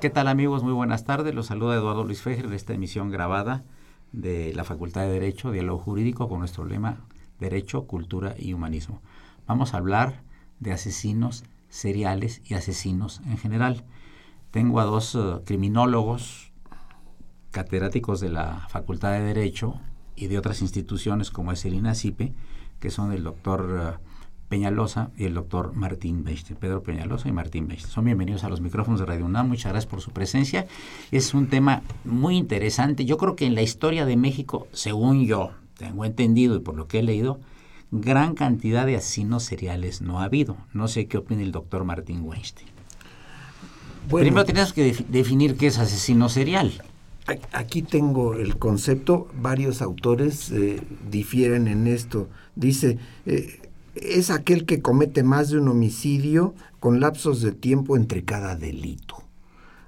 ¿Qué tal amigos? Muy buenas tardes. Los saluda Eduardo Luis Fejer de esta emisión grabada de la Facultad de Derecho, Diálogo Jurídico, con nuestro lema Derecho, Cultura y Humanismo. Vamos a hablar de asesinos seriales y asesinos en general. Tengo a dos uh, criminólogos catedráticos de la Facultad de Derecho y de otras instituciones como es el INACIPE, que son el doctor uh, Peñalosa y el doctor Martín Beiste, Pedro Peñalosa y Martín Beiste. Son bienvenidos a los micrófonos de Radio UNAM, muchas gracias por su presencia. Es un tema muy interesante. Yo creo que en la historia de México, según yo tengo entendido y por lo que he leído, gran cantidad de asesinos seriales no ha habido. No sé qué opina el doctor Martín Weinstein. Primero tenemos que definir qué es asesino serial. Aquí tengo el concepto, varios autores eh, difieren en esto. Dice, eh, es aquel que comete más de un homicidio con lapsos de tiempo entre cada delito.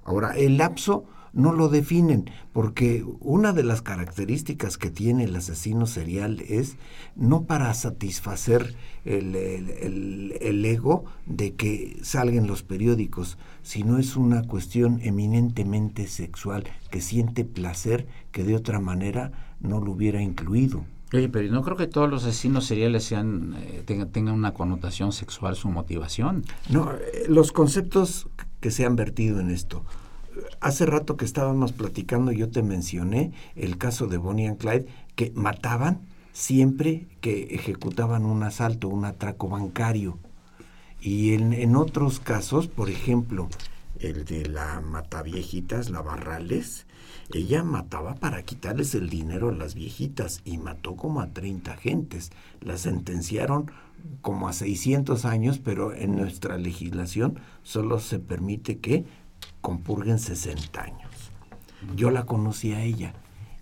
Ahora, el lapso no lo definen, porque una de las características que tiene el asesino serial es no para satisfacer el, el, ego de que salgan los periódicos, sino es una cuestión eminentemente sexual, que siente placer que de otra manera no lo hubiera incluido. Pero no creo que todos los asesinos seriales sean, eh, tengan, una connotación sexual su motivación. No, eh, los conceptos que se han vertido en esto. Hace rato que estábamos platicando, yo te mencioné el caso de Bonnie and Clyde, que mataban siempre que ejecutaban un asalto, un atraco bancario. Y en, en otros casos, por ejemplo, el de la Mataviejitas, la Barrales, ella mataba para quitarles el dinero a las viejitas y mató como a 30 gentes. La sentenciaron como a 600 años, pero en nuestra legislación solo se permite que compurguen 60 años. Yo la conocí a ella,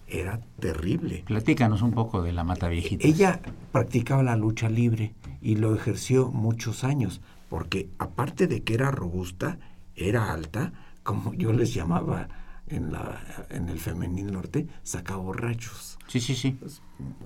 era terrible. Platícanos un poco de la mata viejita. Ella practicaba la lucha libre y lo ejerció muchos años, porque aparte de que era robusta, era alta, como yo les llamaba en, la, en el femenil norte, saca borrachos. Sí, sí, sí.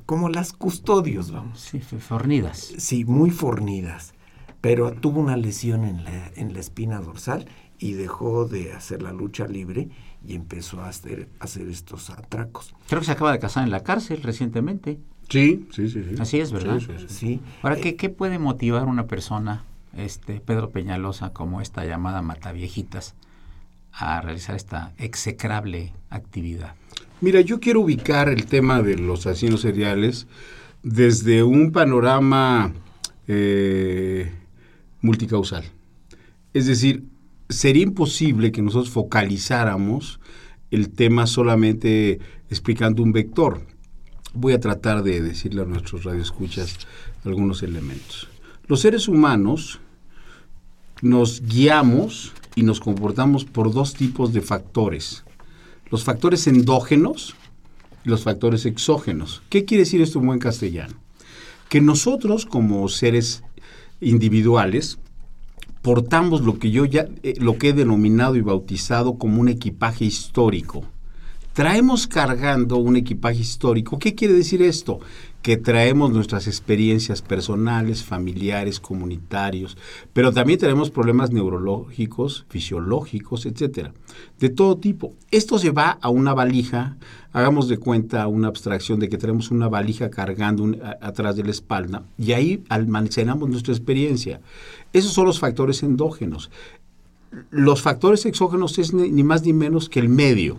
Como las custodios, vamos. Sí, fornidas. Sí, muy fornidas. Pero tuvo una lesión en la, en la espina dorsal y dejó de hacer la lucha libre y empezó a hacer, hacer estos atracos. Creo que se acaba de casar en la cárcel recientemente. Sí, sí, sí. sí. Así es, ¿verdad? Sí. sí, sí. Ahora, ¿qué, ¿qué puede motivar a una persona, este Pedro Peñalosa, como esta llamada Mataviejitas, a realizar esta execrable actividad? Mira, yo quiero ubicar el tema de los asesinos seriales desde un panorama eh, multicausal. Es decir, sería imposible que nosotros focalizáramos el tema solamente explicando un vector. Voy a tratar de decirle a nuestros radioescuchas algunos elementos. Los seres humanos nos guiamos y nos comportamos por dos tipos de factores. Los factores endógenos y los factores exógenos. ¿Qué quiere decir esto en buen castellano? Que nosotros como seres individuales portamos lo que yo ya eh, lo que he denominado y bautizado como un equipaje histórico. traemos cargando un equipaje histórico. ¿Qué quiere decir esto? Que traemos nuestras experiencias personales, familiares, comunitarios, pero también tenemos problemas neurológicos, fisiológicos, etcétera, de todo tipo. Esto se va a una valija, hagamos de cuenta una abstracción de que tenemos una valija cargando atrás de la espalda y ahí almacenamos nuestra experiencia. Esos son los factores endógenos. Los factores exógenos es ni más ni menos que el medio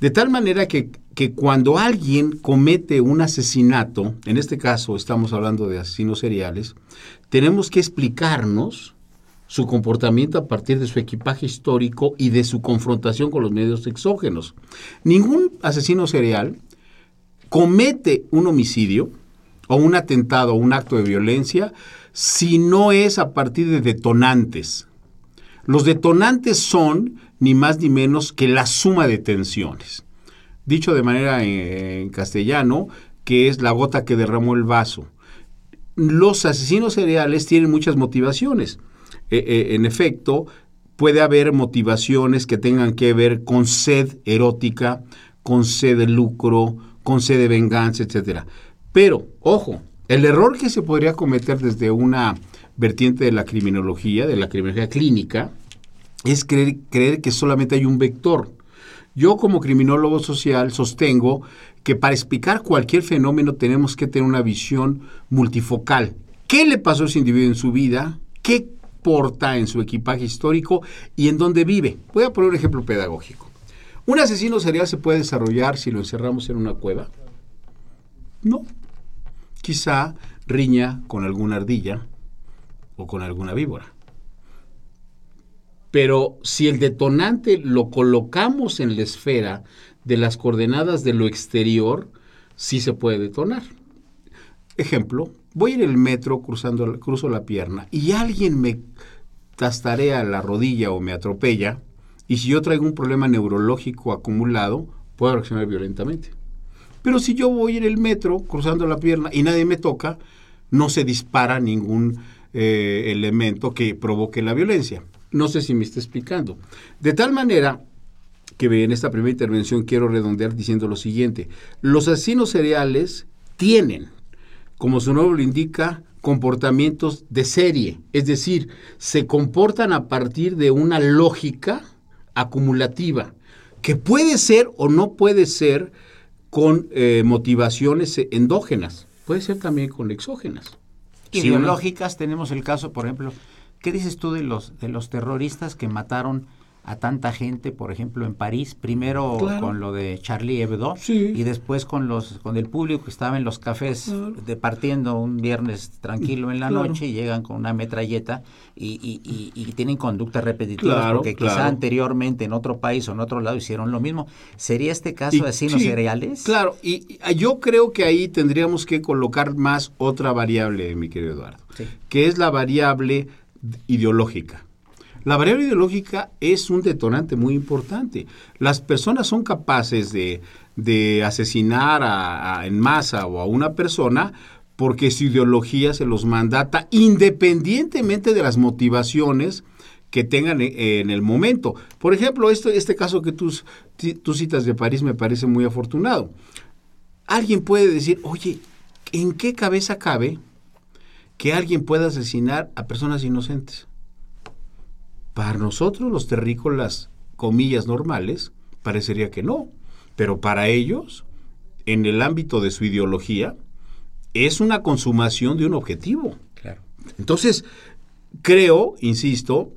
de tal manera que, cuando alguien comete un asesinato, en este caso estamos hablando de asesinos seriales, tenemos que explicarnos su comportamiento a partir de su equipaje histórico y de su confrontación con los medios exógenos. Ningún asesino serial comete un homicidio o un atentado o un acto de violencia si no es a partir de detonantes. Los detonantes son ni más ni menos que la suma de tensiones. Dicho de manera eh, en, castellano, que es la gota que derramó el vaso. Los asesinos seriales tienen muchas motivaciones. Eh, eh, en efecto, puede haber motivaciones que tengan que ver con sed erótica, con sed de lucro, con sed de venganza, etc. Pero, ojo, el error que se podría cometer desde una vertiente de la criminología, de la criminología clínica, es creer, creer que solamente hay un vector. Yo como criminólogo social sostengo que para explicar cualquier fenómeno tenemos que tener una visión multifocal. ¿Qué le pasó a ese individuo en su vida? ¿Qué porta en su equipaje histórico y en dónde vive? Voy a poner un ejemplo pedagógico. ¿Un asesino serial se puede desarrollar si lo encerramos en una cueva? No. Quizá riña con alguna ardilla o con alguna víbora. Pero si el detonante lo colocamos en la esfera de las coordenadas de lo exterior, sí se puede detonar. Ejemplo, voy en el metro cruzando, cruzo la pierna y alguien me tastarea la rodilla o me atropella, y si yo traigo un problema neurológico acumulado, puedo reaccionar violentamente. Pero si yo voy en el metro cruzando la pierna y nadie me toca, no se dispara ningún eh, elemento que provoque la violencia. No sé si me está explicando. De tal manera que en esta primera intervención quiero redondear diciendo lo siguiente. Los asesinos cereales tienen, como su nombre lo indica, comportamientos de serie, es decir, se comportan a partir de una lógica acumulativa, que puede ser o no puede ser con eh, motivaciones endógenas, puede ser también con exógenas. Ideológicas, tenemos el caso, por ejemplo, ¿Qué dices tú de los, de los terroristas que mataron a tanta gente, por ejemplo, en París, primero con lo de Charlie Hebdo y después con los con el público que estaba en los cafés departiendo un viernes tranquilo en la noche y llegan con una metralleta y, y, y, tienen conductas repetitivas porque quizá anteriormente en otro país o en otro lado hicieron lo mismo. ¿Sería este caso de asesinos cereales? Claro, y yo creo que ahí tendríamos que colocar más otra variable, mi querido Eduardo, que es la variable ideológica. La variable ideológica es un detonante muy importante. Las personas son capaces de, asesinar en masa o a una persona porque su ideología se los mandata independientemente de las motivaciones que tengan e, en el momento. Por ejemplo, este, este caso que tú, tú citas de París me parece muy afortunado. Alguien puede decir, oye, ¿en qué cabeza cabe que alguien pueda asesinar a personas inocentes. Para nosotros los terrícolas, comillas normales, parecería que no, pero para ellos, en el ámbito de su ideología, es una consumación de un objetivo. Entonces, creo, insisto,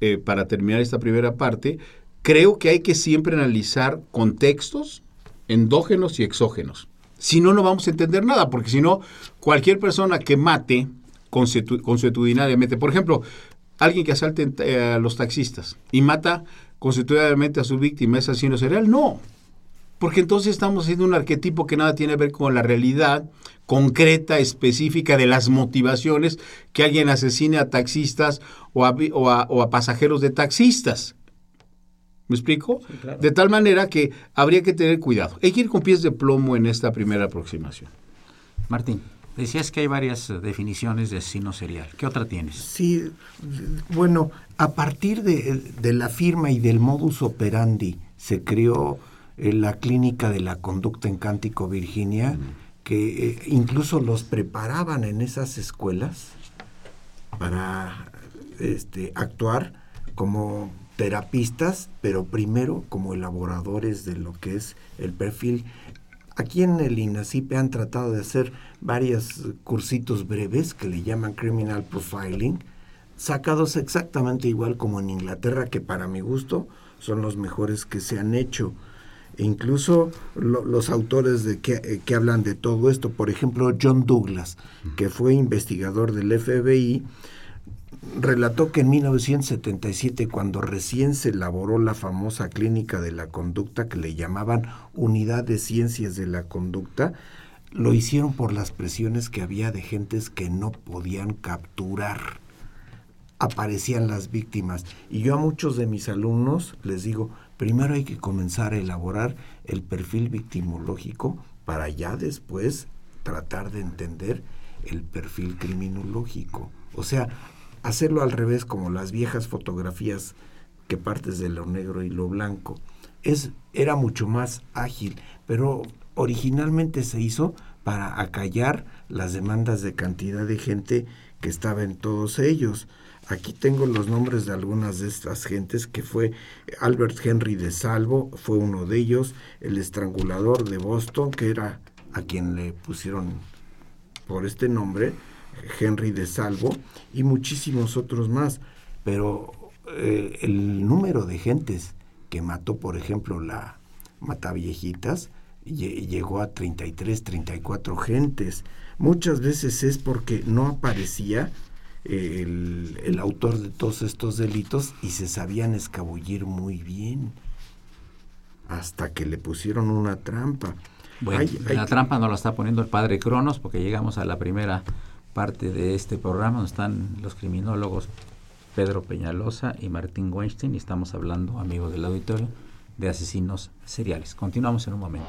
eh, para terminar esta primera parte, creo que hay que siempre analizar contextos endógenos y exógenos. Si no, no vamos a entender nada, porque si no, cualquier persona que mate consuetudinariamente, por ejemplo, alguien que asalte eh, a los taxistas y mata consuetudinariamente a su víctima, ¿es asesino serial? No, porque entonces estamos haciendo un arquetipo que nada tiene que ver con la realidad concreta, específica de las motivaciones que alguien asesine a taxistas o a, o a pasajeros de taxistas. ¿Me explico? De tal manera que habría que tener cuidado. Hay que ir con pies de plomo en esta primera aproximación. Martín, decías que hay varias eh, definiciones de asesino serial. ¿Qué otra tienes? Sí, bueno, a partir de, la firma y del modus operandi se creó eh, la clínica de la conducta en Cántico, Virginia, que eh, incluso los preparaban en esas escuelas para este, actuar como terapistas, pero primero como elaboradores de lo que es el perfil. Aquí en el INACIPE han tratado de hacer varios cursitos breves que le llaman Criminal Profiling, sacados exactamente igual como en Inglaterra, que para mi gusto son los mejores que se han hecho. E incluso los autores de eh, que, hablan de todo esto, por ejemplo, John Douglas, que fue investigador del FBI, relató que en 1977, cuando recién se elaboró la famosa clínica de la conducta que le llamaban Unidad de Ciencias de la Conducta, lo hicieron por las presiones que había de gentes que no podían capturar. Aparecían las víctimas. Y yo a muchos de mis alumnos les digo, primero hay que comenzar a elaborar el perfil victimológico para ya después tratar de entender el perfil criminológico. O sea, hacerlo al revés como las viejas fotografías que partes de lo negro y lo blanco. Es, era mucho más ágil, pero originalmente se hizo para acallar las demandas de cantidad de gente que estaba en todos ellos. Aquí tengo los nombres de algunas de estas gentes, que fue Albert Henry de Salvo, fue uno de ellos, el estrangulador de Boston, que era a quien le pusieron por este nombre, Henry de Salvo y muchísimos otros más. Pero eh, el número de gentes que mató, por ejemplo, la Mataviejitas, llegó a 33, 34 gentes. Muchas veces es porque no aparecía eh, el, el, autor de todos estos delitos y se sabían escabullir muy bien hasta que le pusieron una trampa. Bueno, la trampa no la está poniendo el padre Cronos porque llegamos a la primera parte de este programa donde están los criminólogos Pedro Peñalosa y Martín Weinstein y estamos hablando, amigos del auditorio, de asesinos seriales. Continuamos en un momento.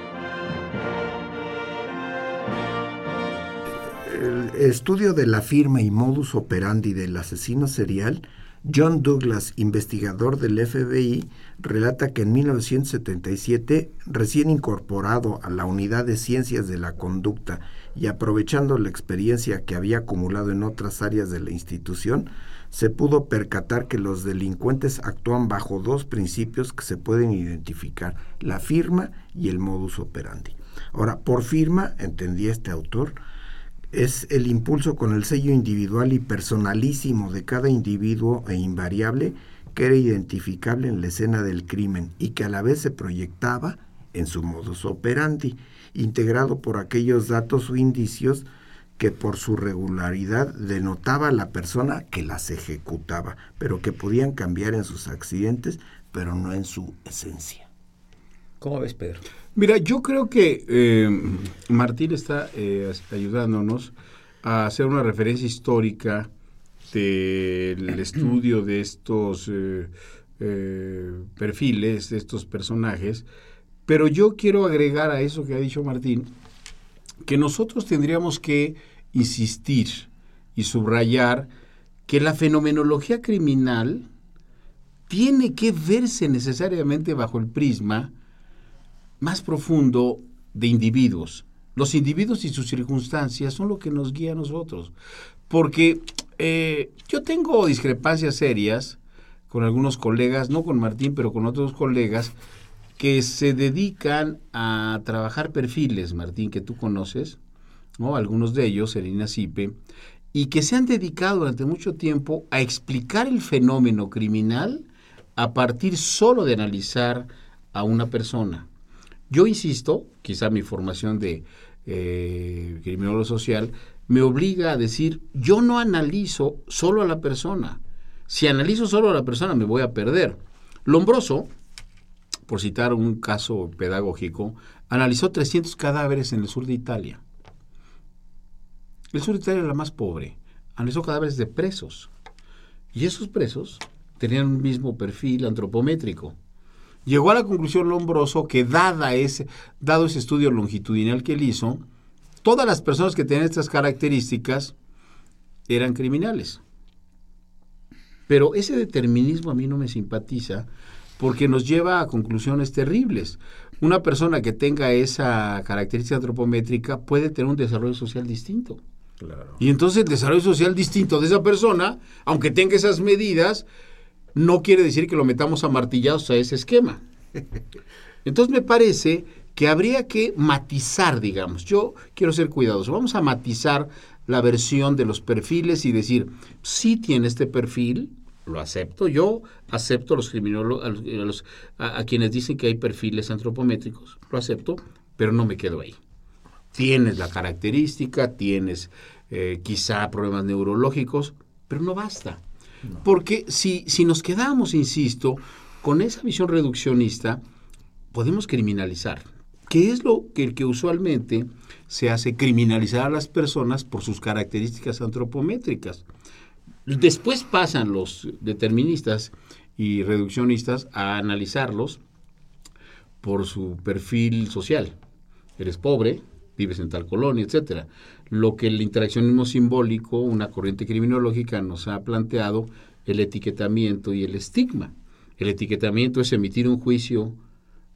Estudio de la firma y modus operandi del asesino serial, John Douglas, investigador del FBI, relata que en 1977, recién incorporado a la Unidad de Ciencias de la Conducta y aprovechando la experiencia que había acumulado en otras áreas de la institución, se pudo percatar que los delincuentes actúan bajo dos principios que se pueden identificar, la firma y el modus operandi. Ahora, por firma, entendía este autor, es el impulso con el sello individual y personalísimo de cada individuo e invariable que era identificable en la escena del crimen y que a la vez se proyectaba en su modus operandi, integrado por aquellos datos o indicios que por su regularidad denotaba a la persona que las ejecutaba, pero que podían cambiar en sus accidentes, pero no en su esencia. ¿Cómo ves, Pedro? Mira, yo creo que eh, Martín está eh, ayudándonos a hacer una referencia histórica del estudio de estos eh, perfiles, de estos personajes, pero yo quiero agregar a eso que ha dicho Martín, que nosotros tendríamos que insistir y subrayar que la fenomenología criminal tiene que verse necesariamente bajo el prisma más profundo de individuos. Los individuos y sus circunstancias son lo que nos guía a nosotros. Porque eh, yo tengo discrepancias serias con algunos colegas, no con Martín, pero con otros colegas, que se dedican a trabajar perfiles, Martín, que tú conoces, ¿no? algunos de ellos, Serena Sipe, y que se han dedicado durante mucho tiempo a explicar el fenómeno criminal a partir solo de analizar a una persona. Yo insisto, quizá mi formación de eh, criminólogo social me obliga a decir, yo no analizo solo a la persona. Si analizo solo a la persona me voy a perder. Lombroso, por citar un caso pedagógico, analizó 300 cadáveres en el sur de Italia. El sur de Italia era la más pobre. Analizó cadáveres de presos. Y esos presos tenían un mismo perfil antropométrico. Llegó a la conclusión Lombroso que dada ese, dado ese estudio longitudinal que él hizo, todas las personas que tenían estas características eran criminales. Pero ese determinismo a mí no me simpatiza porque nos lleva a conclusiones terribles. Una persona que tenga esa característica antropométrica puede tener un desarrollo social distinto. Y entonces el desarrollo social distinto de esa persona, aunque tenga esas medidas, no quiere decir que lo metamos a martillados a ese esquema. Entonces me parece que habría que matizar, digamos. Yo quiero ser cuidadoso. Vamos a matizar la versión de los perfiles y decir, sí tiene este perfil, lo acepto. Yo acepto los criminólogos, a, quienes dicen que hay perfiles antropométricos, lo acepto, pero no me quedo ahí. Tienes la característica, tienes eh, quizá problemas neurológicos, pero no basta. Porque si, si nos quedamos, insisto, con esa visión reduccionista, podemos criminalizar. ¿Qué es lo que, que usualmente se hace? Criminalizar a las personas por sus características antropométricas. Después pasan los deterministas y reduccionistas a analizarlos por su perfil social. Eres pobre, vives en tal colonia, etcétera. Lo que el interaccionismo simbólico, una corriente criminológica, nos ha planteado el etiquetamiento y el estigma. El etiquetamiento es emitir un juicio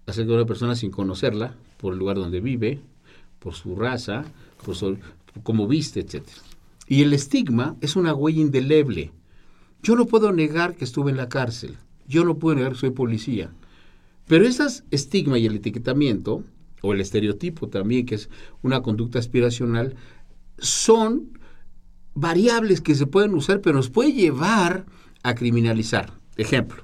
acerca de una persona sin conocerla, por el lugar donde vive, por su raza, por su, cómo viste, etcétera. Y el estigma es una huella indeleble. Yo no puedo negar que estuve en la cárcel. Yo no puedo negar que soy policía. Pero esas estigma y el etiquetamiento o el estereotipo también, que es una conducta aspiracional, son variables que se pueden usar, pero nos puede llevar a criminalizar. Ejemplo,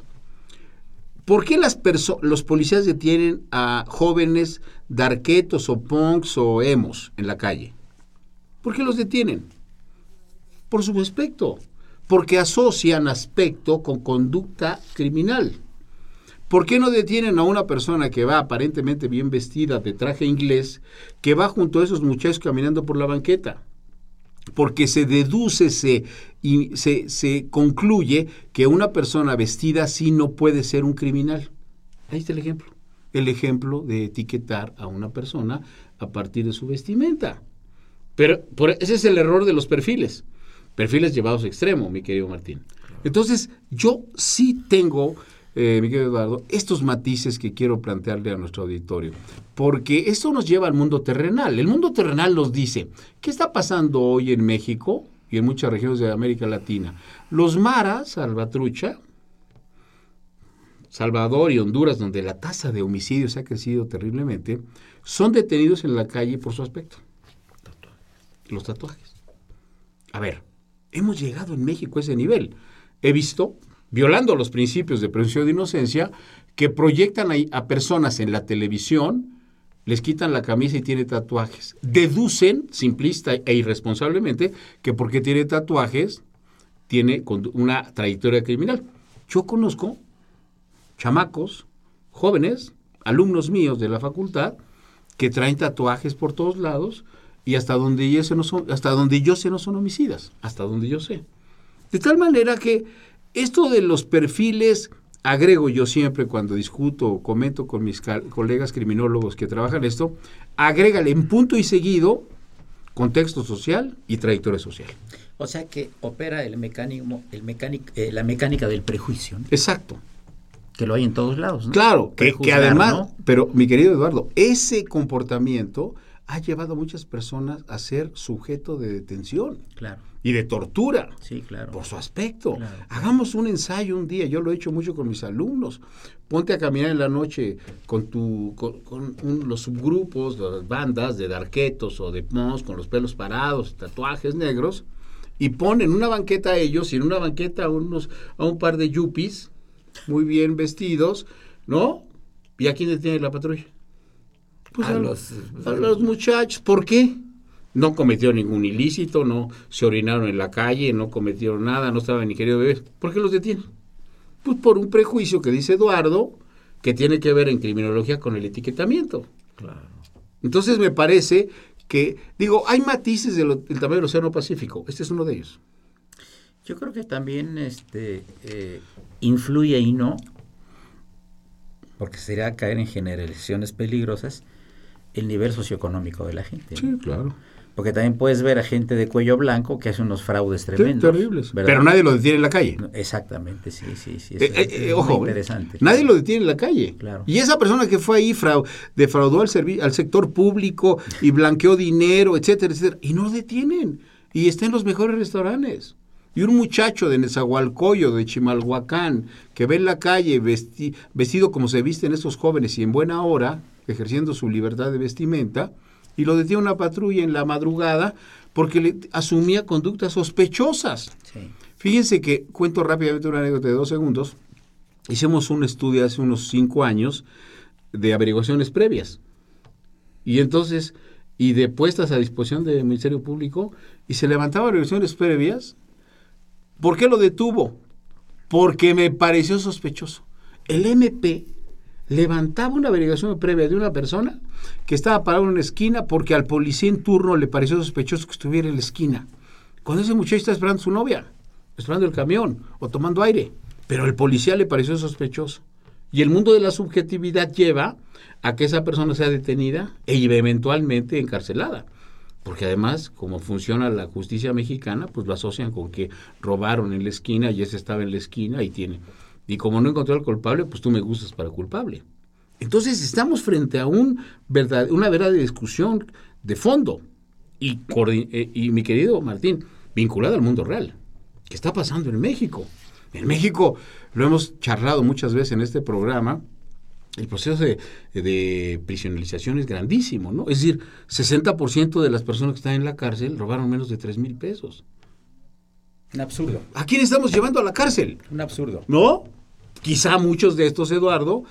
¿por qué las los policías detienen a jóvenes darquetos o punks o emos en la calle? ¿Por qué los detienen? Por su aspecto, porque asocian aspecto con conducta criminal. ¿Por qué no detienen a una persona que va aparentemente bien vestida de traje inglés, que va junto a esos muchachos caminando por la banqueta? Porque se deduce se, y se, se concluye que una persona vestida así no puede ser un criminal. Ahí está el ejemplo. El ejemplo de etiquetar a una persona a partir de su vestimenta. Pero ese es el error de los perfiles. Perfiles llevados a extremo, mi querido Martín. Entonces, yo sí tengo eh, Miguel Eduardo, estos matices que quiero plantearle a nuestro auditorio, porque esto nos lleva al mundo terrenal. El mundo terrenal nos dice, ¿qué está pasando hoy en México y en muchas regiones de América Latina? Los maras, Salvatrucha, Salvador y Honduras, donde la tasa de homicidios ha crecido terriblemente, son detenidos en la calle por su aspecto. Los tatuajes. A ver, hemos llegado en México a ese nivel. He visto violando los principios de presunción de inocencia, que proyectan a, personas en la televisión, les quitan la camisa y tiene tatuajes. Deducen, simplista e irresponsablemente, que porque tiene tatuajes, tiene una trayectoria criminal. Yo conozco chamacos, jóvenes, alumnos míos de la facultad, que traen tatuajes por todos lados y hasta donde, yo no son, hasta donde yo sé no son homicidas, hasta donde yo sé. De tal manera que esto de los perfiles, agrego yo siempre cuando discuto o comento con mis colegas criminólogos que trabajan esto, agrégale en punto y seguido contexto social y trayectoria social. O sea que opera el mecanismo, el mecánico, eh, la mecánica del prejuicio, ¿no? Exacto. que lo hay en todos lados. ¿no? Claro, que, además, ¿no? pero mi querido Eduardo, ese comportamiento ha llevado a muchas personas a ser sujeto de detención Claro, y de tortura. sí, claro. por su aspecto. Claro. Hagamos un ensayo un día, yo lo he hecho mucho con mis alumnos. Ponte a caminar en la noche con tu con, con un- los subgrupos, las bandas de darquetos o de mos con los pelos parados, tatuajes negros y pon en una banqueta a ellos y en una banqueta a unos a un par de yuppies muy bien vestidos, ¿no? ¿Y a quién detiene la patrulla? Pues A a, los- a los muchachos. ¿Por qué? No cometió ningún ilícito, no se orinaron en la calle, no cometieron nada, no estaban ni querido beber. ¿Por qué los detienen? Pues por un prejuicio que dice Eduardo, que tiene que ver en criminología con el etiquetamiento. Claro. Entonces me parece que, digo, hay matices del, del tamaño del Océano Pacífico. Este es uno de ellos. Yo creo que también este, eh, influye y no, porque sería caer en generalizaciones peligrosas, el nivel socioeconómico de la gente. ¿no? claro. Porque también puedes ver a gente de cuello blanco que hace unos fraudes tremendos. terribles. ¿verdad? Pero nadie lo detiene en la calle. No, Exactamente, sí, sí, sí. Eh, eso eh, es eh, muy ojo, interesante. nadie lo detiene en la calle. Claro. Y esa persona que fue ahí frau- defraudó al, al sector público y blanqueó dinero, etcétera, etcétera, y no lo detienen. Y está en los mejores restaurantes. Y un muchacho de Nezahualcóyotl, de Chimalhuacán, que ve en la calle vesti- vestido como se visten estos jóvenes y en buena hora, ejerciendo su libertad de vestimenta, y lo detiene una patrulla en la madrugada porque le asumía conductas sospechosas. Sí. Fíjense que, cuento rápidamente una anécdota de dos segundos, hicimos un estudio hace unos cinco años de averiguaciones previas. Y entonces, y de puestas a disposición del Ministerio Público, y se levantaban averiguaciones previas. ¿Por qué lo detuvo? Porque me pareció sospechoso. El MP levantaba una averiguación previa de una persona que estaba parado en una esquina porque al policía en turno le pareció sospechoso que estuviera en la esquina. Cuando ese muchacho está esperando su novia, esperando el camión o tomando aire, pero al policía le pareció sospechoso. Y el mundo de la subjetividad lleva a que esa persona sea detenida e eventualmente encarcelada. Porque además, como funciona la justicia mexicana, pues lo asocian con que robaron en la esquina y ese estaba en la esquina y tiene. Y como no encontró al culpable, pues tú me gustas para culpable. Entonces estamos frente a un verdad, una verdadera discusión de fondo. Y, eh, mi querido Martín, vinculada al mundo real. ¿Qué está pasando en México? En México, lo hemos charlado muchas veces en este programa, el proceso de, de prisionalización es grandísimo, ¿no? Es decir, 60% de las personas que están en la cárcel robaron menos de 3 mil pesos. Un absurdo, ¿A quién estamos llevando a la cárcel? un absurdo. ¿No? Quizá muchos de estos, Eduardo,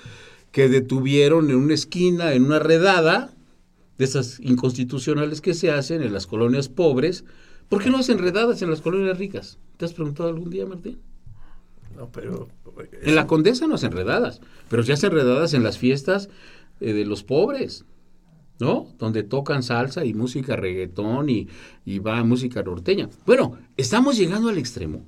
que detuvieron en una esquina, en una redada, de esas inconstitucionales que se hacen en las colonias pobres, ¿por qué no hacen redadas en las colonias ricas? ¿Te has preguntado algún día, Martín? No, pero En la Condesa no hacen redadas, pero se hacen redadas en las fiestas eh, de los pobres, ¿no? Donde tocan salsa y música reggaetón y, y va música norteña. Bueno, estamos llegando al extremo,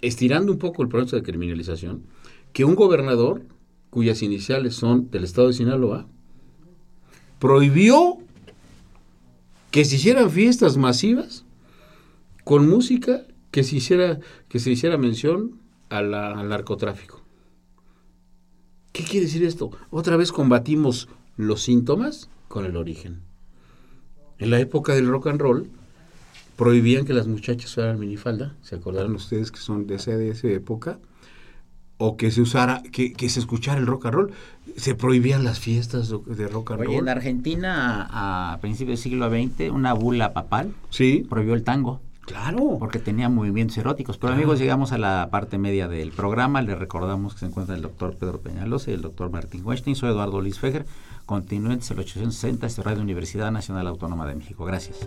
estirando un poco el proceso de criminalización, que un gobernador, cuyas iniciales son del estado de Sinaloa, prohibió que se hicieran fiestas masivas con música que se hiciera, que se hiciera mención al narcotráfico. ¿Qué quiere decir esto? Otra vez combatimos los síntomas con el origen. En la época del rock and roll prohibían que las muchachas usaran minifalda, ¿se acordarán ustedes que son de esa, de esa época? O que se usara, que, que se escuchara el rock and roll. Se prohibían las fiestas de rock and Oye, en roll. Argentina, a, a principios del siglo XX, una bula papal Sí, prohibió el tango claro. porque tenía movimientos eróticos. Pero amigos, llegamos a la parte media del programa. Les recordamos que se encuentra el doctor Pedro Peñalosa y el doctor Martín Weinstein. Soy Eduardo Luis Fejer. Continúen el 860, este Radio Universidad Nacional Autónoma de México. Gracias.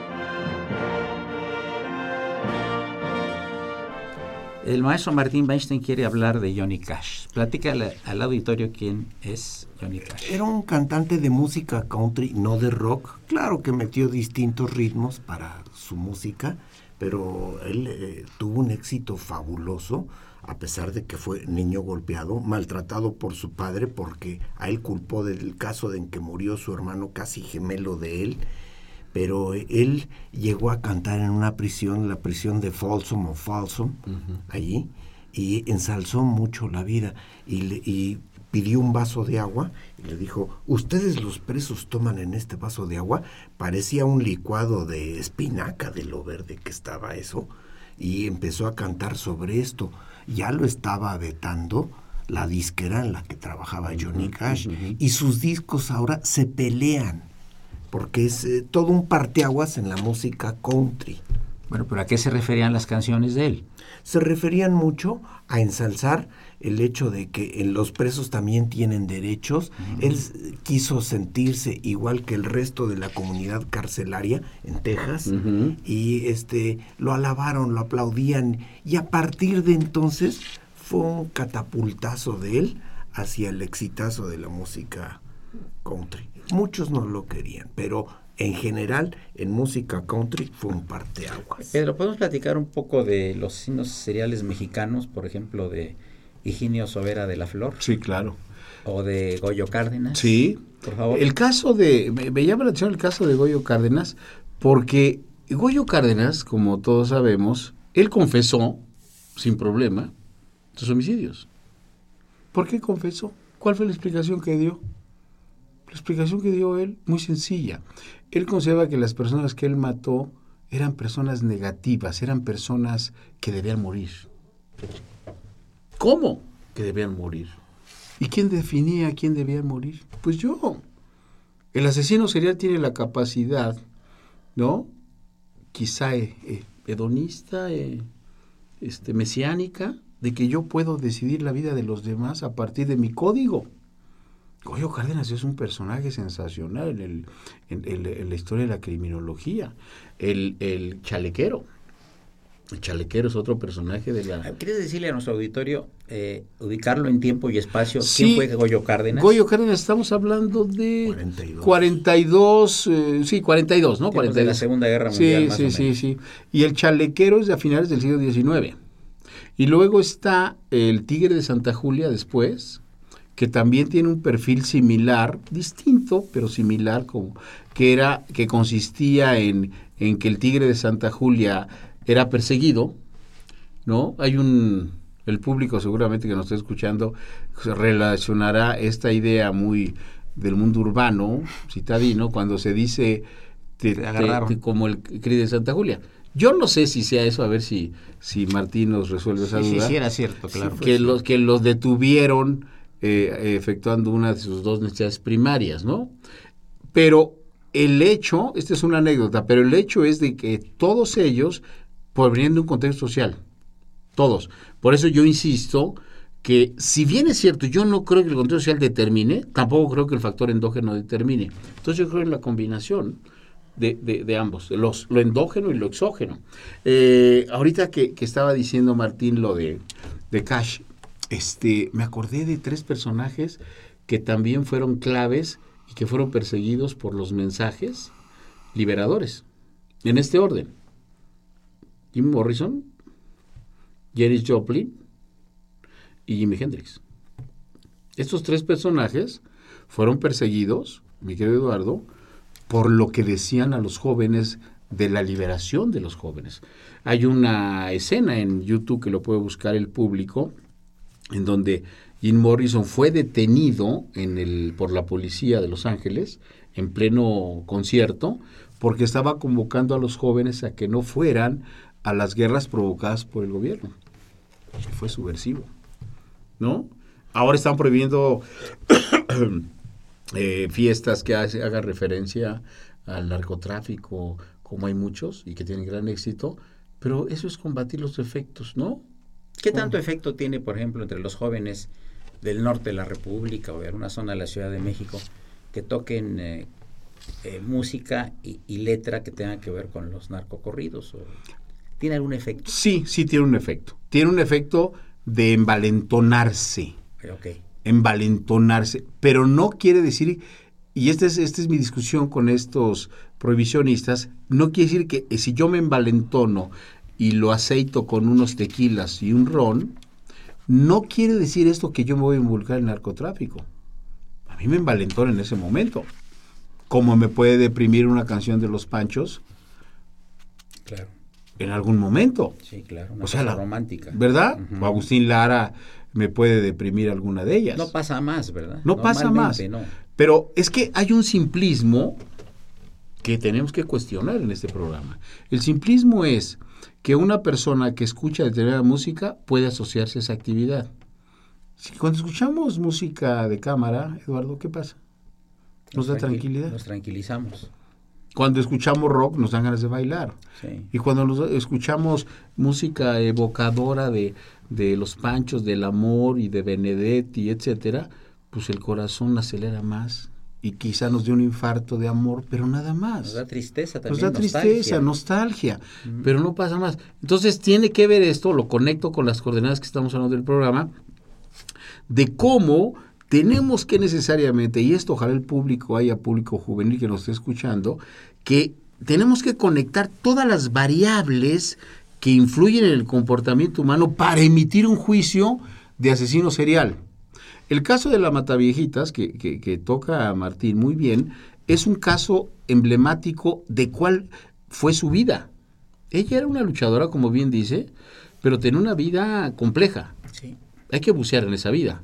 El maestro Martín Weinstein quiere hablar de Johnny Cash. Platícale al auditorio quién es Johnny Cash. Era un cantante de música country, no de rock. Claro que metió distintos ritmos para su música, pero él eh, tuvo un éxito fabuloso a pesar de que fue niño golpeado, maltratado por su padre porque a él culpó del caso en que murió su hermano casi gemelo de él, pero él llegó a cantar en una prisión, la prisión de Folsom o Folsom, allí, y ensalzó mucho la vida y, y pidió un vaso de agua y le dijo, ustedes los presos toman en este vaso de agua, parecía un licuado de espinaca de lo verde que estaba eso, y empezó a cantar sobre esto. Ya lo estaba vetando la disquera en la que trabajaba Johnny Cash y sus discos ahora se pelean porque es eh, todo un parteaguas en la música country. Bueno, pero ¿a qué se referían las canciones de él? Se referían mucho a ensalzar el hecho de que en los presos también tienen derechos. Él quiso sentirse igual que el resto de la comunidad carcelaria en Texas y este lo alabaron, lo aplaudían y a partir de entonces fue un catapultazo de él hacia el exitazo de la música country. Muchos no lo querían, pero en general en música country fue un parteaguas. Pedro, ¿podemos platicar un poco de los signos seriales mexicanos, por ejemplo, de Higinio Sobera de la Flor? Sí, claro. ¿O de Goyo Cárdenas? Sí. Por favor. El caso de, me, me llama la atención el caso de Goyo Cárdenas, porque Goyo Cárdenas, como todos sabemos, él confesó, sin problema, sus homicidios. ¿Por qué confesó? ¿Cuál fue la explicación que dio? La explicación que dio él, muy sencilla. Él consideraba que las personas que él mató eran personas negativas, eran personas que debían morir. ¿Cómo que debían morir? ¿Y quién definía quién debía morir? Pues yo. El asesino serial tiene la capacidad, ¿no? Quizá eh, eh, hedonista, eh, este, mesiánica, de que yo puedo decidir la vida de los demás a partir de mi código. Goyo Cárdenas es un personaje sensacional en, el, en, la historia de la criminología. El, el, chalequero. El chalequero es otro personaje de la... ¿Quieres decirle a nuestro auditorio, eh, ubicarlo en tiempo y espacio? Sí, ¿Quién fue Goyo Cárdenas? Goyo Cárdenas, estamos hablando de 42, 42 eh, sí, 42, ¿no? 42. De la Segunda Guerra Mundial. Sí, más sí, o sí, sí. Y el chalequero es de a finales del siglo XIX. Y luego está el Tigre de Santa Julia después, que también tiene un perfil similar, distinto, pero similar, como, que, era, que consistía en, en que el tigre de Santa Julia era perseguido, ¿no? Hay un, el público seguramente que nos está escuchando relacionará esta idea muy del mundo urbano, citadino, cuando se dice te, te te, como el tigre de Santa Julia. Yo no sé si sea eso, a ver si, si Martín nos resuelve esa sí, duda. Sí, sí, era cierto, claro. que, los, que los detuvieron eh, efectuando una de sus dos necesidades primarias, ¿no? Pero el hecho, esta es una anécdota, pero el hecho es de que todos ellos provenían de un contexto social, todos. Por eso yo insisto que si bien es cierto, yo no creo que el contexto social determine, tampoco creo que el factor endógeno determine. Entonces yo creo en la combinación de ambos, los, lo endógeno y lo exógeno. Eh, ahorita que, que, estaba diciendo Martín lo de, de Cash, este, me acordé de tres personajes que también fueron claves y que fueron perseguidos por los mensajes liberadores. En este orden. Jim Morrison, Janis Joplin y Jimi Hendrix. Estos tres personajes fueron perseguidos, mi querido Eduardo, por lo que decían a los jóvenes de la liberación de los jóvenes. Hay una escena en YouTube que lo puede buscar el público, en donde Jim Morrison fue detenido en el, por la policía de Los Ángeles en pleno concierto porque estaba convocando a los jóvenes a que no fueran a las guerras provocadas por el gobierno. Fue subversivo. ¿no? Ahora están prohibiendo eh, fiestas que hagan referencia al narcotráfico, como hay muchos y que tienen gran éxito, pero eso es combatir los efectos, ¿no? ¿Qué tanto efecto tiene, por ejemplo, entre los jóvenes del norte de la República o de alguna zona de la Ciudad de México que toquen eh, eh, música y, y letra que tengan que ver con los narcocorridos? o- ¿Tiene algún efecto? Sí, sí tiene un efecto. Tiene un efecto de envalentonarse. Ok. envalentonarse, pero no quiere decir, y esta es, esta es mi discusión con estos prohibicionistas, no quiere decir que eh, si yo me envalentono y lo aceito con unos tequilas y un ron, no quiere decir esto que yo me voy a involucrar en narcotráfico. A mí me envalentona en ese momento. Como me puede deprimir una canción de los Panchos Claro. en algún momento. Sí, claro. Una O sea, la- romántica. ¿Verdad? O Agustín Lara me puede deprimir alguna de ellas. No pasa más, ¿verdad? No pasa más. No. Pero es que hay un simplismo que tenemos que cuestionar en este programa. El simplismo es que una persona que escucha determinada música puede asociarse a esa actividad. Si cuando escuchamos música de cámara, Eduardo, ¿qué pasa? Nos da tranquil- tranquilidad. Nos tranquilizamos. Cuando escuchamos rock nos dan ganas de bailar. Sí. Y cuando nos- escuchamos música evocadora de, de los panchos, del amor y de Benedetti, etcétera, pues el corazón acelera más y quizá nos dé un infarto de amor, pero nada más. Nos da tristeza Nos también. da tristeza, nostalgia, pero no pasa más. Entonces tiene que ver esto, lo conecto con las coordenadas que estamos hablando del programa, de cómo tenemos que necesariamente, y esto ojalá el público haya público juvenil que nos esté escuchando, que tenemos que conectar todas las variables que influyen en el comportamiento humano para emitir un juicio de asesino serial. El caso de la Mataviejitas, que, que, que toca a Martín muy bien, es un caso emblemático de cuál fue su vida. Ella era una luchadora, como bien dice, pero tenía una vida compleja. Sí. Hay que bucear en esa vida.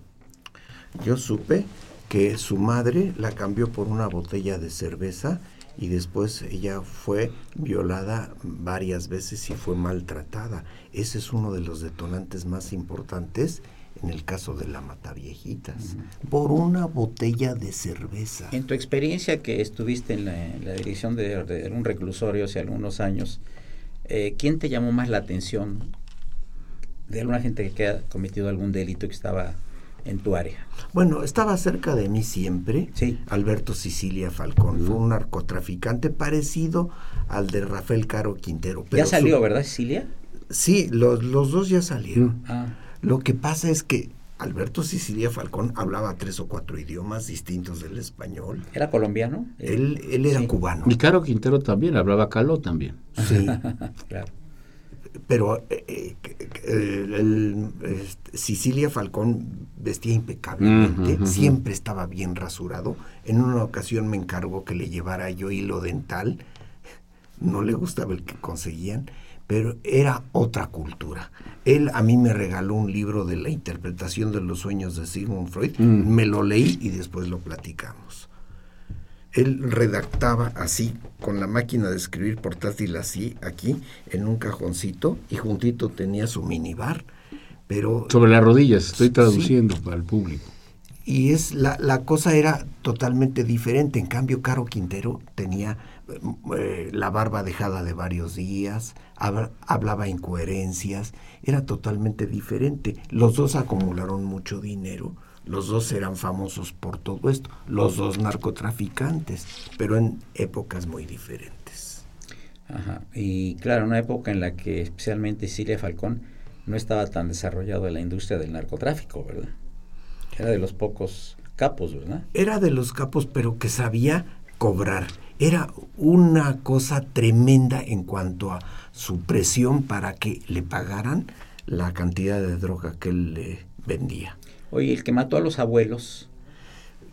Yo supe que su madre la cambió por una botella de cerveza y después ella fue violada varias veces y fue maltratada. Ese es uno de los detonantes más importantes en el caso de la Mataviejitas, por una botella de cerveza. En tu experiencia que estuviste en la, en la dirección de, de un reclusorio hace algunos años, eh, ¿quién te llamó más la atención de alguna gente que ha cometido algún delito que estaba en tu área? Bueno, estaba cerca de mí siempre Sí. Alberto Sicilia Falcón, fue un narcotraficante parecido al de Rafael Caro Quintero. ya su- salió, ¿verdad, Cecilia? Sí, los, los dos ya salieron. Ah, Lo que pasa es que Alberto Sicilia Falcón hablaba tres o cuatro idiomas distintos del español. ¿Era colombiano? Él, él era Sí. cubano. Y Caro Quintero también, hablaba caló también. Sí, claro. pero eh, eh, el- el, este, Sicilia Falcón vestía impecablemente, siempre estaba bien rasurado. En una ocasión me encargó que le llevara yo hilo dental. No le gustaba el que conseguían, pero era otra cultura. Él a mí me regaló un libro de la interpretación de los sueños de Sigmund Freud. Mm. Me lo leí y después lo platicamos. Él redactaba así, con la máquina de escribir portátil así, aquí, en un cajoncito, y juntito tenía su minibar, pero... Sobre las rodillas, estoy Sí. traduciendo para el público. Y es la, la cosa era totalmente diferente. En cambio, Caro Quintero tenía eh, la barba dejada de varios días, habla- hablaba incoherencias, era totalmente diferente. Los dos acumularon mucho dinero, los dos eran famosos por todo esto, los dos narcotraficantes, pero en épocas muy diferentes. Ajá. Y claro, una época en la que especialmente Cecilia Falcón no estaba tan desarrollado en la industria del narcotráfico, ¿verdad? Era de los pocos capos, ¿verdad? Era de los capos, pero que sabía cobrar. Era una cosa tremenda en cuanto a su presión para que le pagaran la cantidad de droga que él le vendía. Oye, el que mató a los abuelos,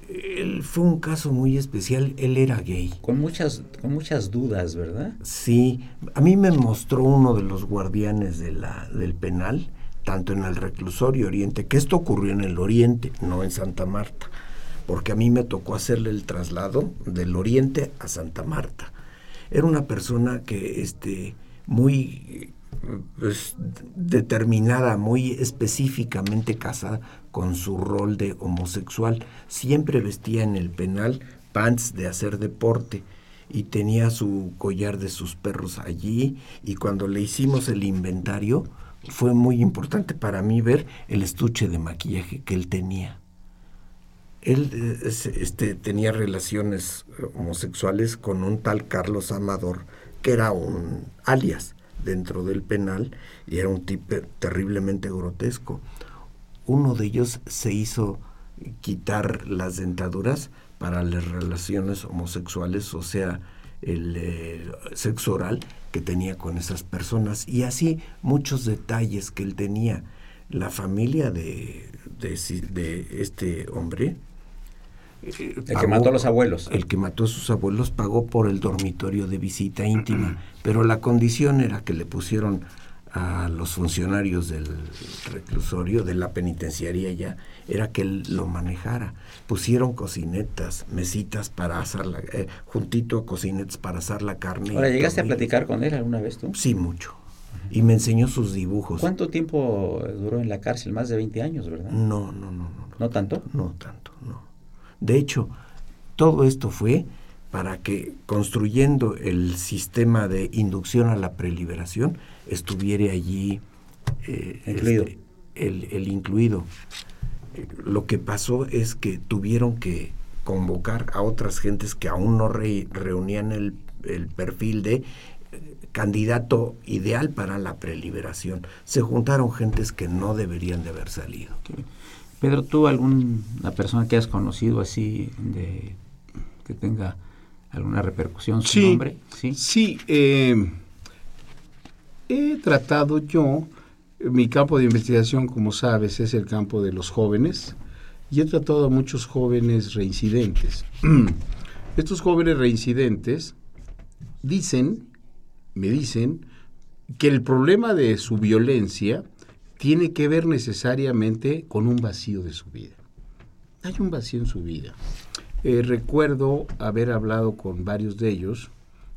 Él fue un caso muy especial, él era gay. con muchas, con muchas dudas, ¿verdad? Sí, a mí me mostró uno de los guardianes de la, del penal, tanto en el reclusorio Oriente, que esto ocurrió en el Oriente, no en Santa Marta, porque a mí me tocó hacerle el traslado del Oriente a Santa Marta. Era una persona que, este, muy pues, determinada, muy específicamente casada con su rol de homosexual. Siempre vestía en el penal pants de hacer deporte y tenía su collar de sus perros allí y cuando le hicimos el inventario fue muy importante para mí ver el estuche de maquillaje que él tenía. Él eh, este, tenía relaciones homosexuales con un tal Carlos Amador, que era un alias dentro del penal y era un tipo terriblemente grotesco. Uno de ellos se hizo quitar las dentaduras para las relaciones homosexuales, o sea, el eh, sexo oral que tenía con esas personas y así muchos detalles que él tenía. La familia de, de, este hombre... Eh, el que mató a los abuelos. El que mató a sus abuelos pagó por el dormitorio de visita íntima, pero la condición era que le pusieron a los funcionarios del reclusorio, de la penitenciaría ya, era que él lo manejara. Pusieron cocinetas, mesitas para asar la, eh, juntito a cocinetas para asar la carne. Ahora, ¿llegaste a platicar con él alguna vez tú? Sí, mucho. Y me enseñó sus dibujos. ¿Cuánto tiempo duró en la cárcel? Más de 20 años, ¿verdad? No, no, no. ¿No, ¿No tanto? No tanto, no. De hecho, todo esto fue para que construyendo el sistema de inducción a la preliberación estuviera allí eh, incluido. Este, el, incluido. lo que pasó es que tuvieron que convocar a otras gentes que aún no reunían el, perfil de eh, candidato ideal para la preliberación. Se juntaron gentes que no deberían de haber salido. Pedro, ¿tú alguna persona que has conocido así de que tenga alguna repercusión su nombre? Sí, sí eh, he tratado yo, mi campo de investigación, como sabes, es el campo de los jóvenes, y he tratado a muchos jóvenes reincidentes. Estos jóvenes reincidentes dicen, me dicen, que el problema de su violencia tiene que ver necesariamente con un vacío de su vida. Hay un vacío en su vida. Eh, recuerdo haber hablado con varios de ellos,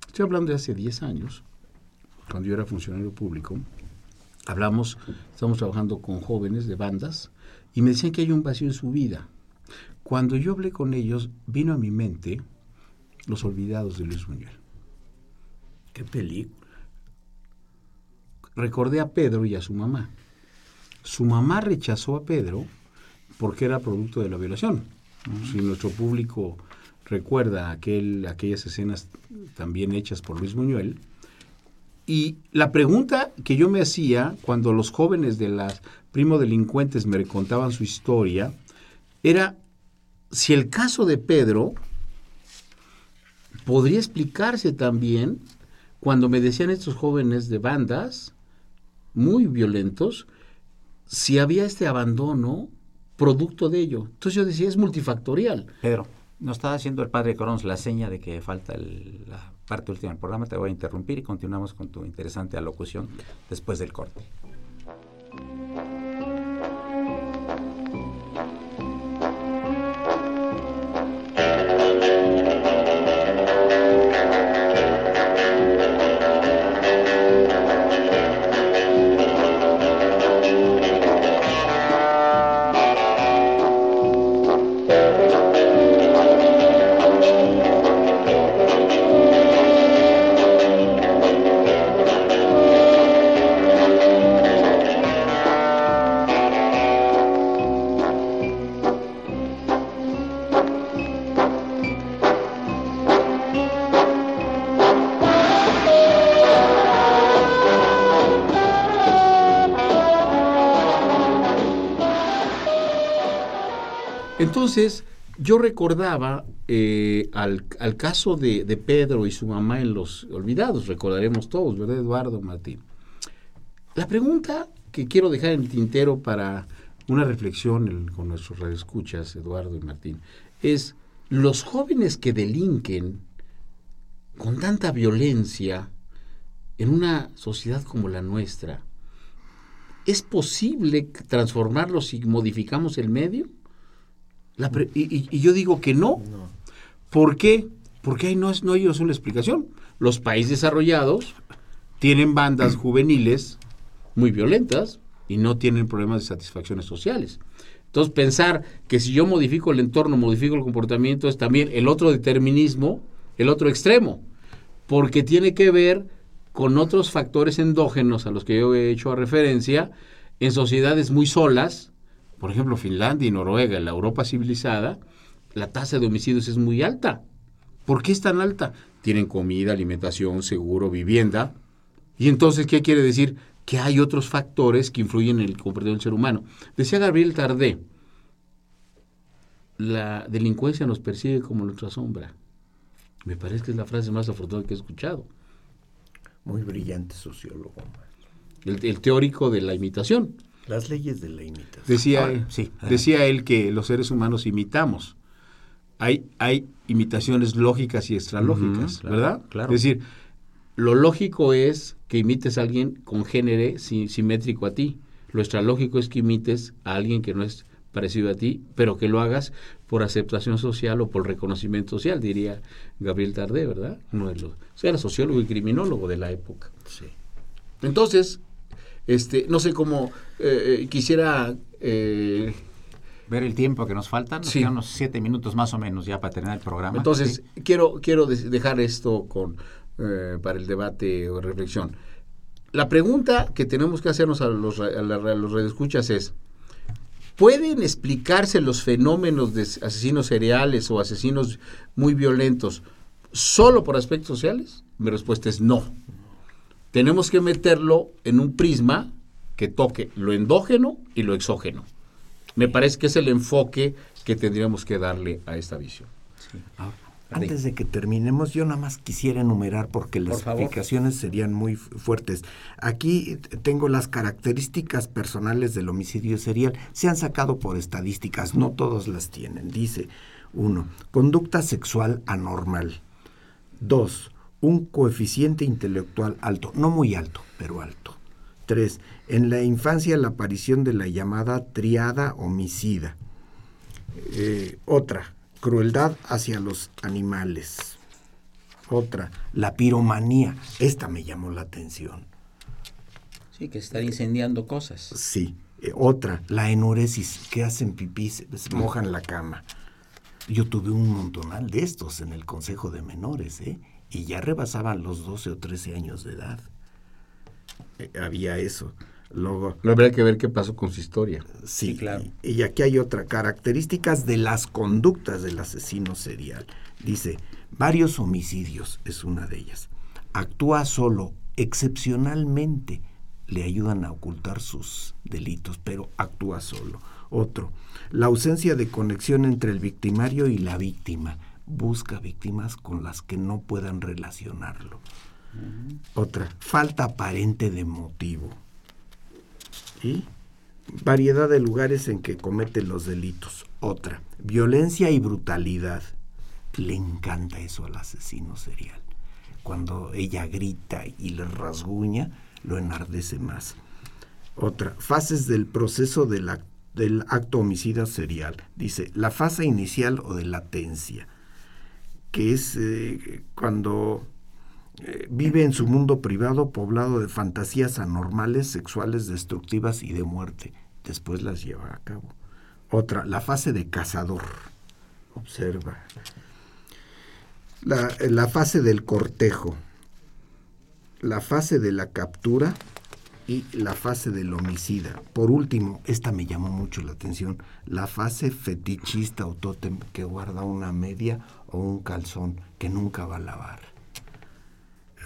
estoy hablando de hace 10 años, cuando yo era funcionario público, hablamos, estamos trabajando con jóvenes de bandas y me decían que hay un vacío en su vida. Cuando yo hablé con ellos, vino a mi mente Los Olvidados de Luis Buñuel. ¿Qué película? Recordé a Pedro y a su mamá. Su mamá rechazó a Pedro porque era producto de la violación si nuestro público recuerda aquel, aquellas escenas también hechas por Luis Muñuel. Y la pregunta que yo me hacía cuando los jóvenes de las primo delincuentes me contaban su historia era si el caso de Pedro podría explicarse también cuando me decían estos jóvenes de bandas muy violentos si había este abandono producto de ello. Entonces yo decía, es multifactorial. Pedro, nos está haciendo el padre Corons la seña de que falta la parte última del programa. Te voy a interrumpir y continuamos con tu interesante alocución después del corte. Entonces, yo recordaba eh, al, caso de, Pedro y su mamá en Los Olvidados, recordaremos todos, ¿verdad, Eduardo Martín? La pregunta que quiero dejar en el tintero para una reflexión con nuestros radioescuchas, Eduardo y Martín, es los jóvenes que delinquen con tanta violencia en una sociedad como la nuestra, ¿es posible transformarlos si modificamos el medio? Y, yo digo que no. ¿Por qué? Porque ahí no, es, no hay una explicación. Los países desarrollados tienen bandas juveniles muy violentas y no tienen problemas de satisfacciones sociales. Entonces, pensar que si yo modifico el entorno, modifico el comportamiento, es también el otro determinismo, el otro extremo, porque tiene que ver con otros factores endógenos a los que yo he hecho referencia en sociedades muy solas, por ejemplo, Finlandia y Noruega, en la Europa civilizada, la tasa de homicidios es muy alta. ¿Por qué es tan alta? Tienen comida, alimentación, seguro, vivienda. Y entonces, ¿qué quiere decir? Que hay otros factores que influyen en el comportamiento del ser humano. Decía Gabriel Tardé, la delincuencia nos persigue como nuestra sombra. Me parece que es la frase más afortunada que he escuchado. Muy brillante sociólogo. El, el teórico de la imitación. Las leyes de la imitación. Decía, Ah, sí, decía él que los seres humanos imitamos. Hay, hay imitaciones lógicas y extralógicas, claro, ¿verdad? claro. Es decir, lo lógico es que imites a alguien con género si- simétrico a ti. Lo extralógico es que imites a alguien que no es parecido a ti, pero que lo hagas por aceptación social o por reconocimiento social, diría Gabriel Tardé, ¿verdad? Uno de los, o sea, era sociólogo y criminólogo de la época. Sí. Entonces, este, no sé cómo eh, eh, quisiera eh, Ver el tiempo que nos falta, nos Sí. quedan unos siete minutos más o menos ya para terminar el programa. Entonces, Sí. quiero, quiero dejar esto con, eh, para el debate o reflexión. La pregunta que tenemos que hacernos a los, a la- a los radioescuchas es, ¿pueden explicarse los fenómenos de asesinos seriales o asesinos muy violentos solo por aspectos sociales? Mi respuesta es no. Tenemos que meterlo en un prisma que toque lo endógeno y lo exógeno. Me parece que es el enfoque que tendríamos que darle a esta visión. Antes de que terminemos, yo nada más quisiera enumerar porque las Por explicaciones serían muy fu- fuertes. Aquí t- tengo las características personales del homicidio serial. Se han sacado por estadísticas, no todos las tienen. Dice, uno, conducta sexual anormal. Dos, un coeficiente intelectual alto, no muy alto, pero alto. Tres, en la infancia la aparición de la llamada triada homicida. Eh, otra, crueldad hacia los animales. Otra, la piromanía. Esta me llamó la atención. Sí, que se están incendiando cosas. Sí. Eh, otra, la enuresis, que hacen pipí, se, se mojan la cama. Yo tuve un montonal de estos en el Consejo de Menores, ¿eh? Y ya rebasaban los 12 o 13 años de edad. Eh, había eso. Luego, Habría que ver qué pasó con su historia. Sí, Sí, claro. Y, y aquí hay otra, características de las conductas del asesino serial. Dice, varios homicidios es una de ellas. Actúa solo, excepcionalmente le ayudan a ocultar sus delitos, pero actúa solo. Otro, la ausencia de conexión entre el victimario y la víctima. Busca víctimas con las que no puedan relacionarlo. Otra, falta aparente de motivo y variedad de lugares en que comete los delitos. Otra, violencia y brutalidad. Le encanta eso al asesino serial. Cuando ella grita y le rasguña, lo enardece más. Otra, fases del proceso del acto homicida serial. Dice, la fase inicial o de latencia, que es eh, cuando eh, vive en su mundo privado poblado de fantasías anormales, sexuales, destructivas y de muerte. Después las lleva a cabo. Otra, la fase de cazador. Observa. La, la fase del cortejo. La fase de la captura y la fase del homicida. Por último, esta me llamó mucho la atención, la fase fetichista o tótem que guarda una media o un calzón que nunca va a lavar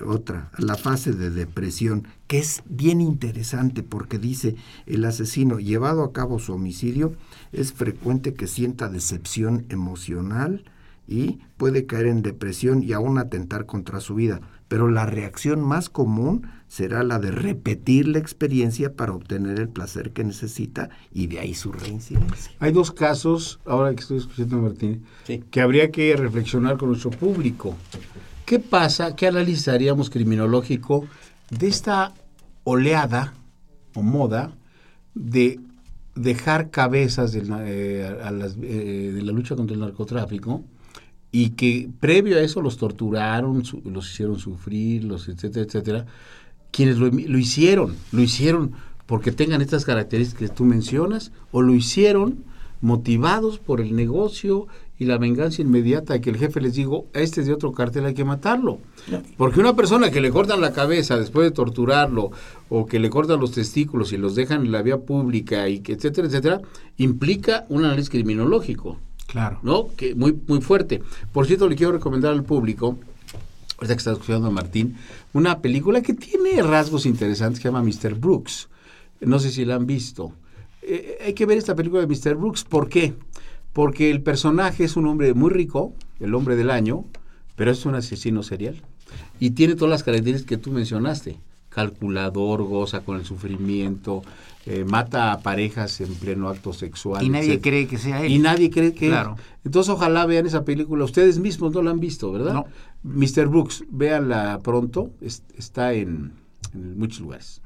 otra, la fase de depresión, que es bien interesante porque dice el asesino llevado a cabo su homicidio es frecuente que sienta decepción emocional y puede caer en depresión y aún atentar contra su vida. Pero la reacción más común será la de repetir la experiencia para obtener el placer que necesita y de ahí su reincidencia. Hay dos casos, ahora que estoy escuchando a Martín, Sí. que habría que reflexionar con nuestro público. ¿Qué pasa? ¿Qué analizaríamos criminológico de esta oleada o moda de dejar cabezas del na- eh, a las, eh, de la lucha contra el narcotráfico y que previo a eso los torturaron, su- los hicieron sufrir, los etcétera, etcétera, quienes lo, lo hicieron, lo hicieron porque tengan estas características que tú mencionas, o lo hicieron motivados por el negocio y la venganza inmediata de que el jefe les dijo, este es de otro cartel, hay que matarlo. Porque una persona que le cortan la cabeza después de torturarlo, o que le cortan los testículos y los dejan en la vía pública, y que etcétera, etcétera, implica un análisis criminológico. Claro. ¿No? Que muy, muy fuerte. Por cierto, le quiero recomendar al público, ahorita que está escuchando a Martín, una película que tiene rasgos interesantes que se llama Mr. Brooks. No sé si la han visto. Eh, hay que ver esta película de Mr. Brooks. ¿Por qué? Porque el personaje es un hombre muy rico, el hombre del año, pero es un asesino serial. Y tiene todas las características que tú mencionaste. Calculador, goza con el sufrimiento, eh, mata a parejas en pleno acto sexual. Y nadie etcétera. cree que sea él. Y nadie cree que Claro. Entonces ojalá vean esa película. Ustedes mismos no la han visto, ¿verdad? No. Mr. Brooks, véanla pronto. Es- está en, en muchos lugares.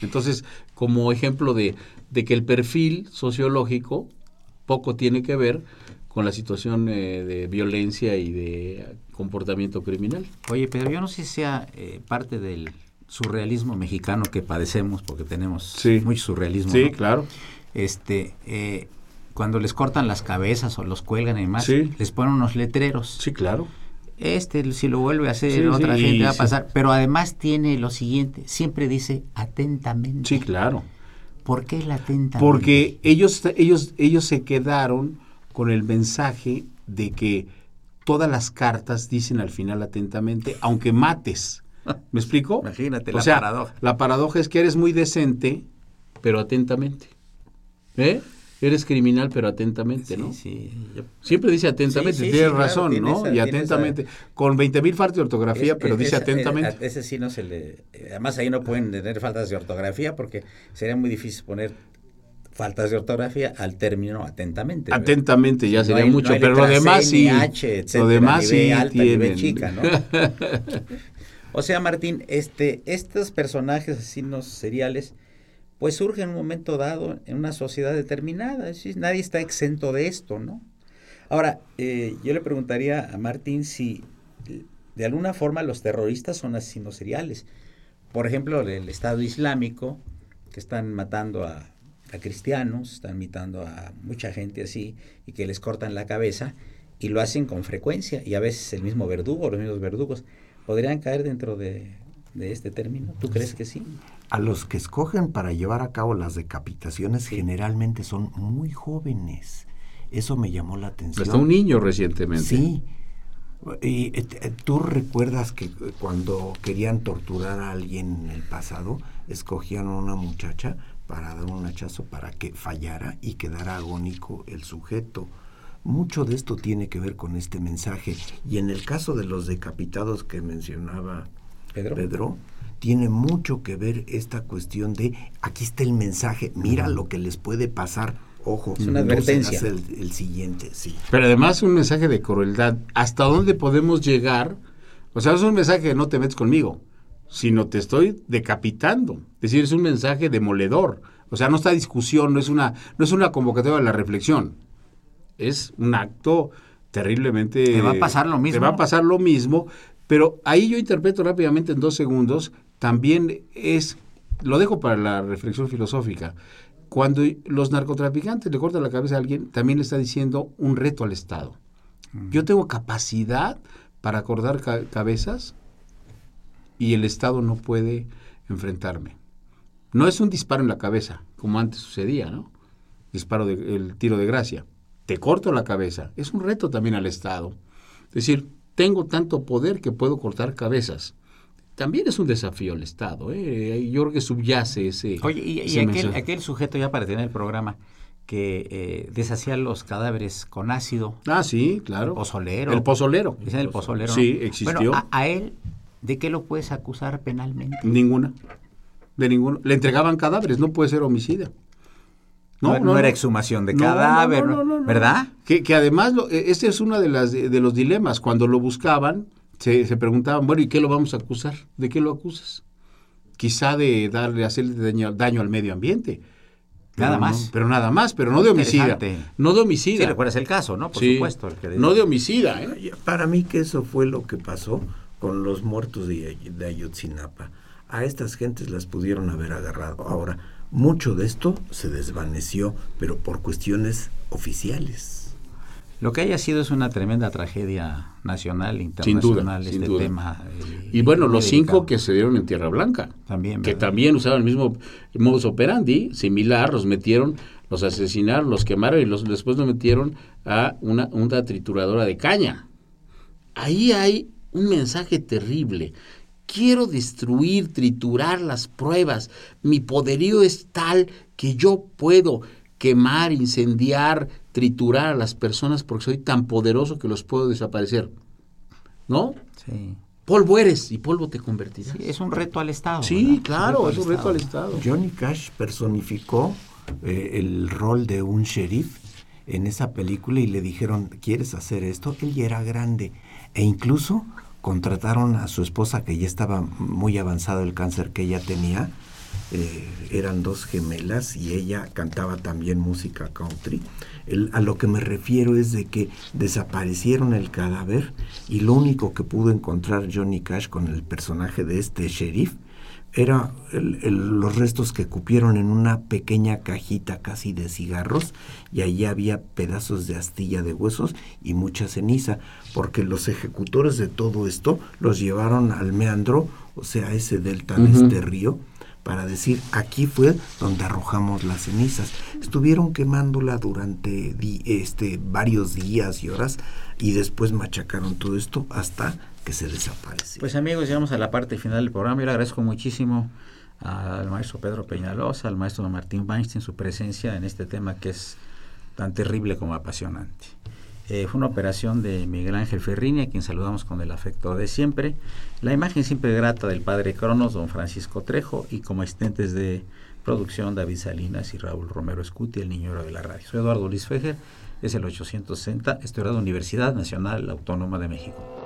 Entonces, como ejemplo de, de que el perfil sociológico poco tiene que ver con la situación eh, de violencia y de comportamiento criminal. Oye, pero yo no sé si sea eh, parte del surrealismo mexicano que padecemos, porque tenemos Sí. mucho surrealismo. ¿no? claro. Este, eh, cuando les cortan las cabezas o los cuelgan y demás, Sí. les ponen unos letreros. Sí, claro. Este, si lo vuelve a hacer, Sí, otra sí, gente va a sí. pasar. Pero además tiene lo siguiente, siempre dice atentamente. Sí, claro. ¿Por qué el atentamente? Porque ellos, ellos, ellos se quedaron con el mensaje de que todas las cartas dicen al final atentamente, aunque mates. ¿Me explico? Imagínate O la sea, paradoja. La paradoja es que eres muy decente, pero atentamente. ¿Eh? Eres criminal, pero atentamente, ¿no? sí, yo- Siempre dice atentamente, Sí, sí, tienes sí, razón, ¿no? y atentamente. Con 20 mil faltas de ortografía, Es- pero es- dice esa- atentamente. eh, ese sí no se le... Además ahí no pueden tener faltas de ortografía porque sería muy difícil poner faltas de ortografía al término atentamente. ¿verdad? Atentamente ya No sería hay- mucho, no pero lo demás sí. H, etcétera, lo demás sí. O sea, Martín, este, estos personajes asesinos seriales, pues surgen en un momento dado en una sociedad determinada. Nadie está exento de esto, ¿no? Ahora, eh, yo le preguntaría a Martín si de alguna forma los terroristas son asesinos seriales. Por ejemplo, el Estado Islámico, que están matando a, a cristianos, están matando a mucha gente así, y que les cortan la cabeza, y lo hacen con frecuencia, y a veces el mismo verdugo, los mismos verdugos, ¿podrían caer dentro de, de este término? ¿Tú crees que sí? A los que escogen para llevar a cabo las decapitaciones generalmente son muy jóvenes. Eso me llamó la atención. Hasta un niño recientemente. Sí. Y, eh, eh, ¿Tú recuerdas que eh, cuando querían torturar a alguien en el pasado, escogían a una muchacha para dar un hachazo para que fallara y quedara agónico el sujeto? Mucho de esto tiene que ver con este mensaje. Y en el caso de los decapitados que mencionaba Pedro. Pedro, tiene mucho que ver esta cuestión de aquí está el mensaje, mira lo que les puede pasar. Ojo, Es una advertencia. serás El, el siguiente, sí. Pero además un mensaje de crueldad. ¿Hasta dónde podemos llegar? O sea, es un mensaje que no te metes conmigo, sino te estoy decapitando. Es decir, es un mensaje demoledor. O sea, no está discusión, no es una, no es una convocatoria a la reflexión. Es un acto terriblemente... Te va a pasar lo mismo. Te va a pasar lo mismo, pero ahí yo interpreto rápidamente en dos segundos, también es, lo dejo para la reflexión filosófica, cuando los narcotraficantes le cortan la cabeza a alguien, también le está diciendo un reto al Estado. Yo tengo capacidad para cortar ca- cabezas y el Estado no puede enfrentarme. No es un disparo en la cabeza, como antes sucedía, ¿no? Disparo de, el tiro de gracia. Te corto la cabeza. Es un reto también al Estado. Es decir, tengo tanto poder que puedo cortar cabezas. También es un desafío al Estado. ¿eh? Yo creo que subyace ese. Oye, y, y ese aquel, mensaje. aquel sujeto ya para tener el programa que eh, deshacía los cadáveres con ácido, Ah, sí, claro. pozolero. El pozolero. Dicen el pozolero. Sí, ¿no? existió. Bueno, a, a él, ¿de qué lo puedes acusar penalmente? Ninguna. De ninguno. Le entregaban cadáveres, no puede ser homicida. No, no era exhumación de cadáver, ¿no? ¿verdad? Que, que además, lo, eh, este es uno de, las, de los dilemas. Cuando lo buscaban, se, se preguntaban, bueno, ¿y qué lo vamos a acusar? ¿De qué lo acusas? Quizá de darle, hacerle daño, daño al medio ambiente. Pero Nada no- más. pero nada más, pero no de homicida. No de homicida. Sí, recuerdas el caso, ¿no? Por Sí. supuesto. el que le- No de homicida, ¿eh? Para mí que eso fue lo que pasó con los muertos de, de Ayotzinapa. a estas gentes las pudieron haber agarrado. Ahora, mucho de esto se desvaneció, pero por cuestiones oficiales. Lo que haya sido es una tremenda tragedia nacional, internacional, sin este duda. tema. eh, Y bueno, los cinco que se dieron en Tierra Blanca, También, que también usaban el mismo modus operandi, similar, los metieron, los asesinaron, los quemaron y los, después los metieron a una, una trituradora de caña. Ahí hay un mensaje terrible. Quiero destruir, triturar las pruebas. Mi poderío es tal que yo puedo quemar, incendiar, triturar a las personas porque soy tan poderoso que los puedo desaparecer. ¿No? Sí. Polvo eres y polvo te convertirás. Sí, es un reto al Estado. Sí, ¿verdad? claro, es un reto al Estado. Johnny Cash personificó eh, el rol de un sheriff en esa película y le dijeron, ¿quieres hacer esto? Él ya era grande e incluso contrataron a su esposa que ya estaba muy avanzado el cáncer que ella tenía. eh, eran dos gemelas y ella cantaba también música country. A lo que me refiero es de que desaparecieron el cadáver y lo único que pudo encontrar Johnny Cash con el personaje de este sheriff era el- el- los restos que cupieron en una pequeña cajita casi de cigarros y allí había pedazos de astilla de huesos y mucha ceniza, porque los ejecutores de todo esto los llevaron al meandro, o sea, ese delta de este río, para decir, aquí fue donde arrojamos las cenizas. Estuvieron quemándola durante di- este, varios días y horas y después machacaron todo esto hasta que se desapareció. Pues amigos, llegamos a la parte final del programa. Yo le agradezco muchísimo al maestro Pedro Peñalosa, al maestro Martín Weinstein, su presencia en este tema que es tan terrible como apasionante. Eh, fue una operación de Miguel Ángel Ferrini, a quien saludamos con el afecto de siempre. La imagen siempre grata del padre Cronos, don Francisco Trejo, y como asistentes de producción David Salinas y Raúl Romero Escuti, el niño de la radio. Soy Eduardo Luis Fejer, es el 860, estudiado Universidad Nacional Autónoma de México.